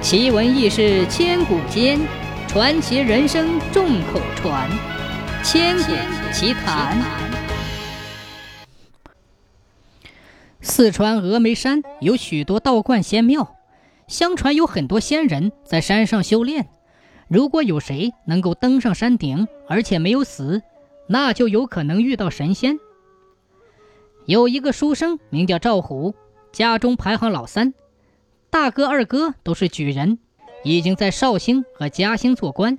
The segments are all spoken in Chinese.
奇闻异事千古间，传奇人生众口传。千古奇谈。四川峨眉山有许多道观仙庙，相传有很多仙人在山上修炼。如果有谁能够登上山顶，而且没有死，那就有可能遇到神仙。有一个书生名叫赵虎，家中排行老三。大哥、二哥都是举人，已经在绍兴和嘉兴做官。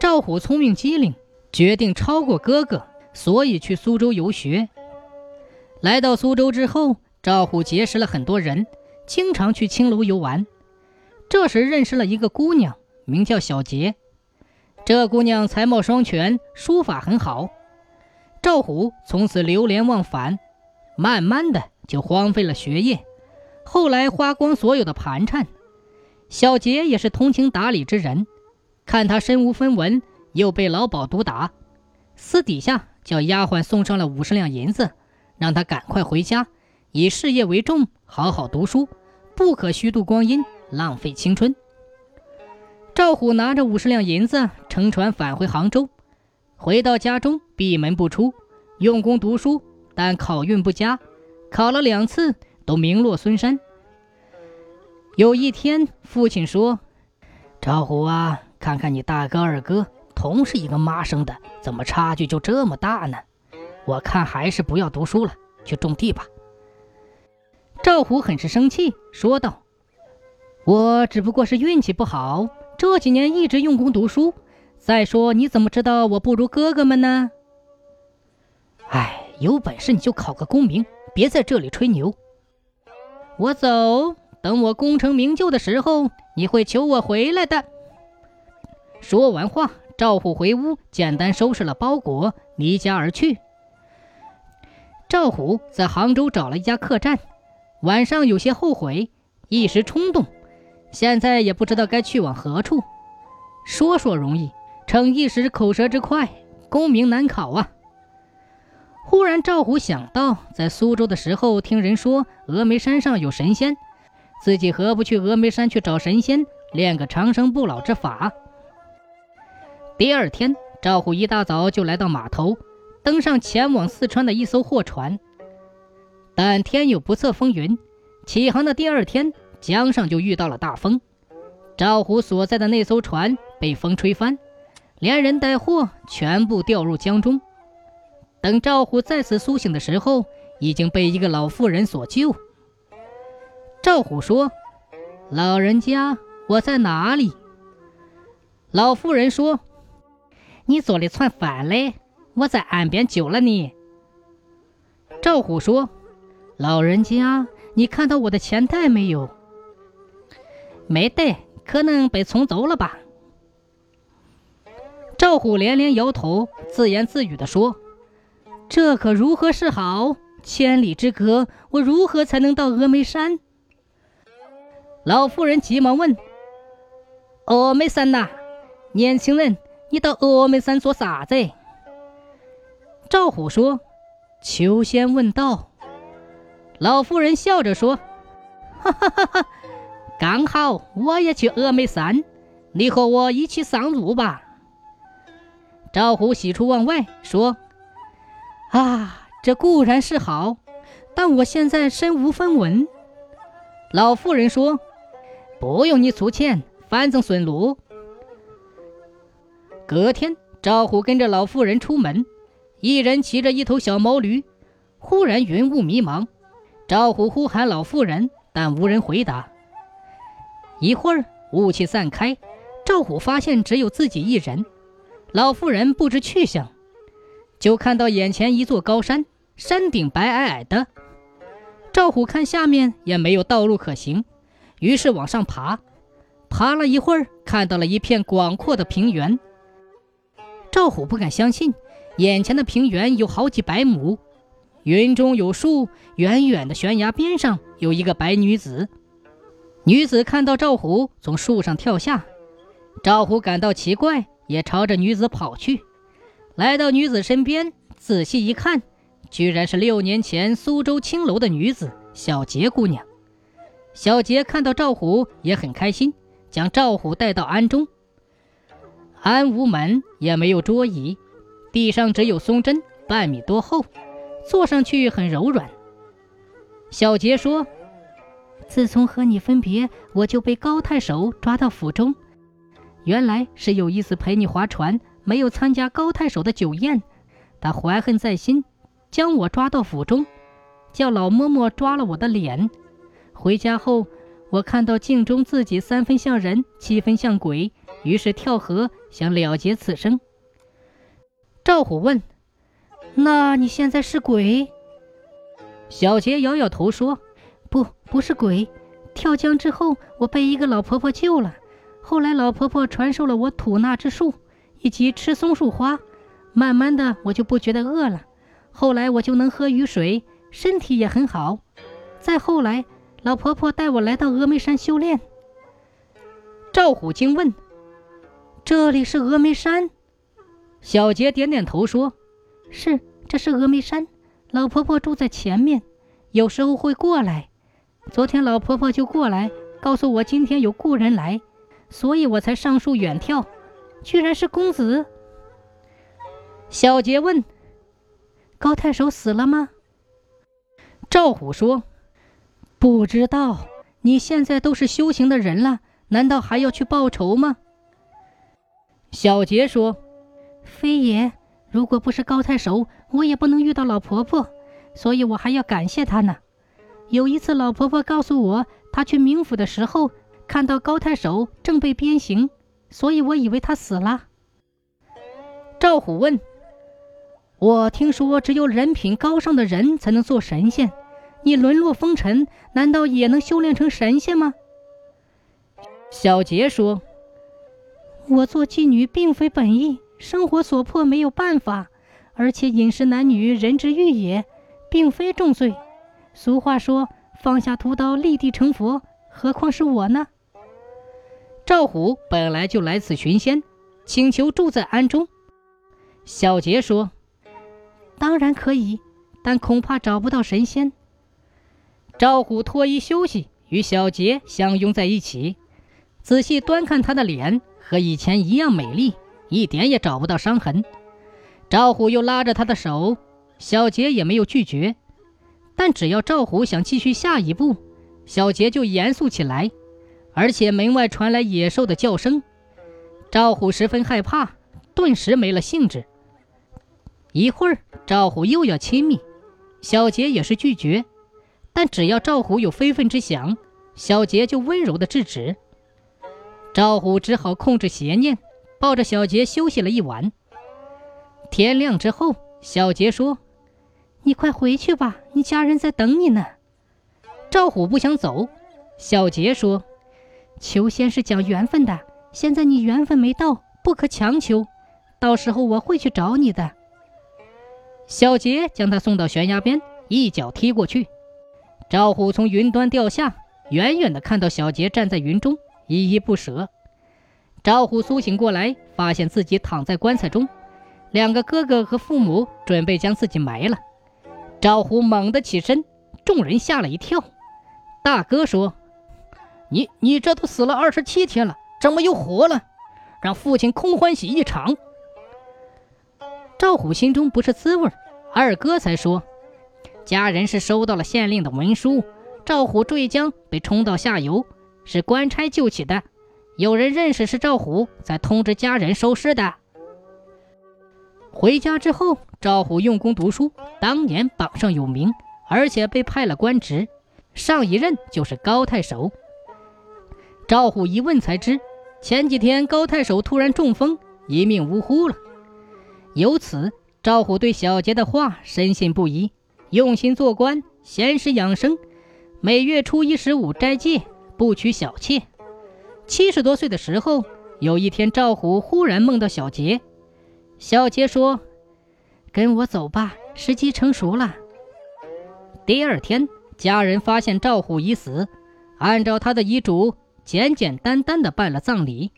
赵虎聪明机灵，决定超过哥哥，所以去苏州游学。来到苏州之后，赵虎结识了很多人，经常去青楼游玩。这时认识了一个姑娘，名叫小杰。这姑娘才貌双全，书法很好。赵虎从此流连忘返，慢慢的就荒废了学业。后来花光所有的盘缠，小杰也是通情达理之人，看他身无分文，又被老鸨毒打，私底下叫丫鬟送上了五十两银子，让他赶快回家，以事业为重，好好读书，不可虚度光阴，浪费青春。赵虎拿着五十两银子，乘船返回杭州，回到家中闭门不出，用功读书，但考运不佳，考了两次。都名落孙山。有一天，父亲说：“赵虎啊，看看你大哥、二哥，同是一个妈生的，怎么差距就这么大呢？我看还是不要读书了，去种地吧。”赵虎很是生气，说道：“我只不过是运气不好，这几年一直用功读书。再说，你怎么知道我不如哥哥们呢？哎，有本事你就考个功名，别在这里吹牛。”我走，等我功成名就的时候，你会求我回来的。说完话，赵虎回屋，简单收拾了包裹，离家而去。赵虎在杭州找了一家客栈，晚上有些后悔，一时冲动，现在也不知道该去往何处。说说容易，逞一时口舌之快，功名难考啊。忽然，赵虎想到，在苏州的时候听人说峨眉山上有神仙，自己何不去峨眉山去找神仙，练个长生不老之法？第二天，赵虎一大早就来到码头，登上前往四川的一艘货船。但天有不测风云，起航的第二天，江上就遇到了大风，赵虎所在的那艘船被风吹翻，连人带货全部掉入江中。等赵虎再次苏醒的时候，已经被一个老妇人所救。赵虎说：“老人家，我在哪里？”老妇人说：“你坐的船翻了，我在岸边救了你。”赵虎说：“老人家，你看到我的钱袋没有？”“没带，可能被冲走了吧。”赵虎连连摇头，自言自语地说。这可如何是好？千里之隔，我如何才能到峨眉山？老妇人急忙问：“峨眉山呐，年轻人，你到峨眉山做啥子？”赵虎说：“求仙问道。”老妇人笑着说：“哈哈哈哈，刚好我也去峨眉山，你和我一起上路吧。”赵虎喜出望外说。啊，这固然是好，但我现在身无分文。老妇人说：“不用你出钱，反正顺路。”隔天，赵虎跟着老妇人出门，一人骑着一头小毛驴。忽然云雾迷茫，赵虎呼喊老妇人，但无人回答。一会儿，雾气散开，赵虎发现只有自己一人，老妇人不知去向。就看到眼前一座高山，山顶白皑皑的。赵虎看下面也没有道路可行，于是往上爬。爬了一会儿，看到了一片广阔的平原。赵虎不敢相信，眼前的平原有好几百亩，云中有树，远远的悬崖边上有一个白女子。女子看到赵虎从树上跳下，赵虎感到奇怪，也朝着女子跑去。来到女子身边，仔细一看，居然是六年前苏州青楼的女子小杰姑娘。小杰看到赵虎也很开心，将赵虎带到庵中。庵无门，也没有桌椅，地上只有松针，半米多厚，坐上去很柔软。小杰说：“自从和你分别，我就被高太守抓到府中。原来是有一次陪你划船，没有参加高太守的酒宴，他怀恨在心，将我抓到府中，叫老嬷嬷抓了我的脸。回家后，我看到镜中自己三分像人，七分像鬼，于是跳河想了结此生。”赵虎问：“那你现在是鬼？”小杰摇摇头说：“不，不是鬼。跳江之后，我被一个老婆婆救了。后来老婆婆传授了我吐纳之术，以及吃松树花。慢慢的，我就不觉得饿了。后来我就能喝雨水，身体也很好。再后来，老婆婆带我来到峨眉山修炼。”赵虎惊问：“这里是峨眉山？”小杰点点头说：“是，这是峨眉山。”老婆婆住在前面，有时候会过来。昨天老婆婆就过来，告诉我今天有故人来，所以我才上树远眺。居然是公子。小杰问：“高太守死了吗？”赵虎说：“不知道。你现在都是修行的人了，难道还要去报仇吗？”小杰说：“非也。”如果不是高太守，我也不能遇到老婆婆，所以我还要感谢她呢。有一次，老婆婆告诉我，她去冥府的时候看到高太守正被鞭刑，所以我以为他死了。赵虎问：“我听说只有人品高尚的人才能做神仙，你沦落风尘，难道也能修炼成神仙吗？”小杰说：“我做妓女并非本意。”生活所迫，没有办法，而且饮食男女，人之欲也，并非重罪。俗话说：“放下屠刀，立地成佛。”何况是我呢？赵虎本来就来此寻仙，请求住在庵中。小杰说：“当然可以，但恐怕找不到神仙。”赵虎脱衣休息，与小杰相拥在一起，仔细端看他的脸，和以前一样美丽。一点也找不到伤痕。赵虎又拉着他的手，小杰也没有拒绝。但只要赵虎想继续下一步，小杰就严肃起来。而且门外传来野兽的叫声，赵虎十分害怕，顿时没了兴致。一会儿，赵虎又要亲密，小杰也是拒绝。但只要赵虎有非分之想，小杰就温柔的制止。赵虎只好控制邪念。抱着小杰休息了一晚。天亮之后，小杰说：“你快回去吧，你家人在等你呢。”赵虎不想走。小杰说：“求仙是讲缘分的，现在你缘分没到，不可强求。到时候我会去找你的。”小杰将他送到悬崖边，一脚踢过去。赵虎从云端掉下，远远的看到小杰站在云中，依依不舍。赵虎苏醒过来，发现自己躺在棺材中，两个哥哥和父母准备将自己埋了。赵虎猛地起身，众人吓了一跳。大哥说：“你你这都死了二十七天了，怎么又活了？让父亲空欢喜一场。”赵虎心中不是滋味。二哥才说：“家人是收到了县令的文书，赵虎坠江被冲到下游，是官差救起的。”有人认识是赵虎，才通知家人收尸的。回家之后，赵虎用功读书，当年榜上有名，而且被派了官职，上一任就是高太守。赵虎一问才知，前几天高太守突然中风，一命呜呼了。由此，赵虎对小杰的话深信不疑，用心做官，闲时养生，每月初一十五斋戒，不娶小妾。七十多岁的时候，有一天，赵虎忽然梦到小杰。小杰说：“跟我走吧，时机成熟了。”第二天，家人发现赵虎已死，按照他的遗嘱，简简单单的办了葬礼。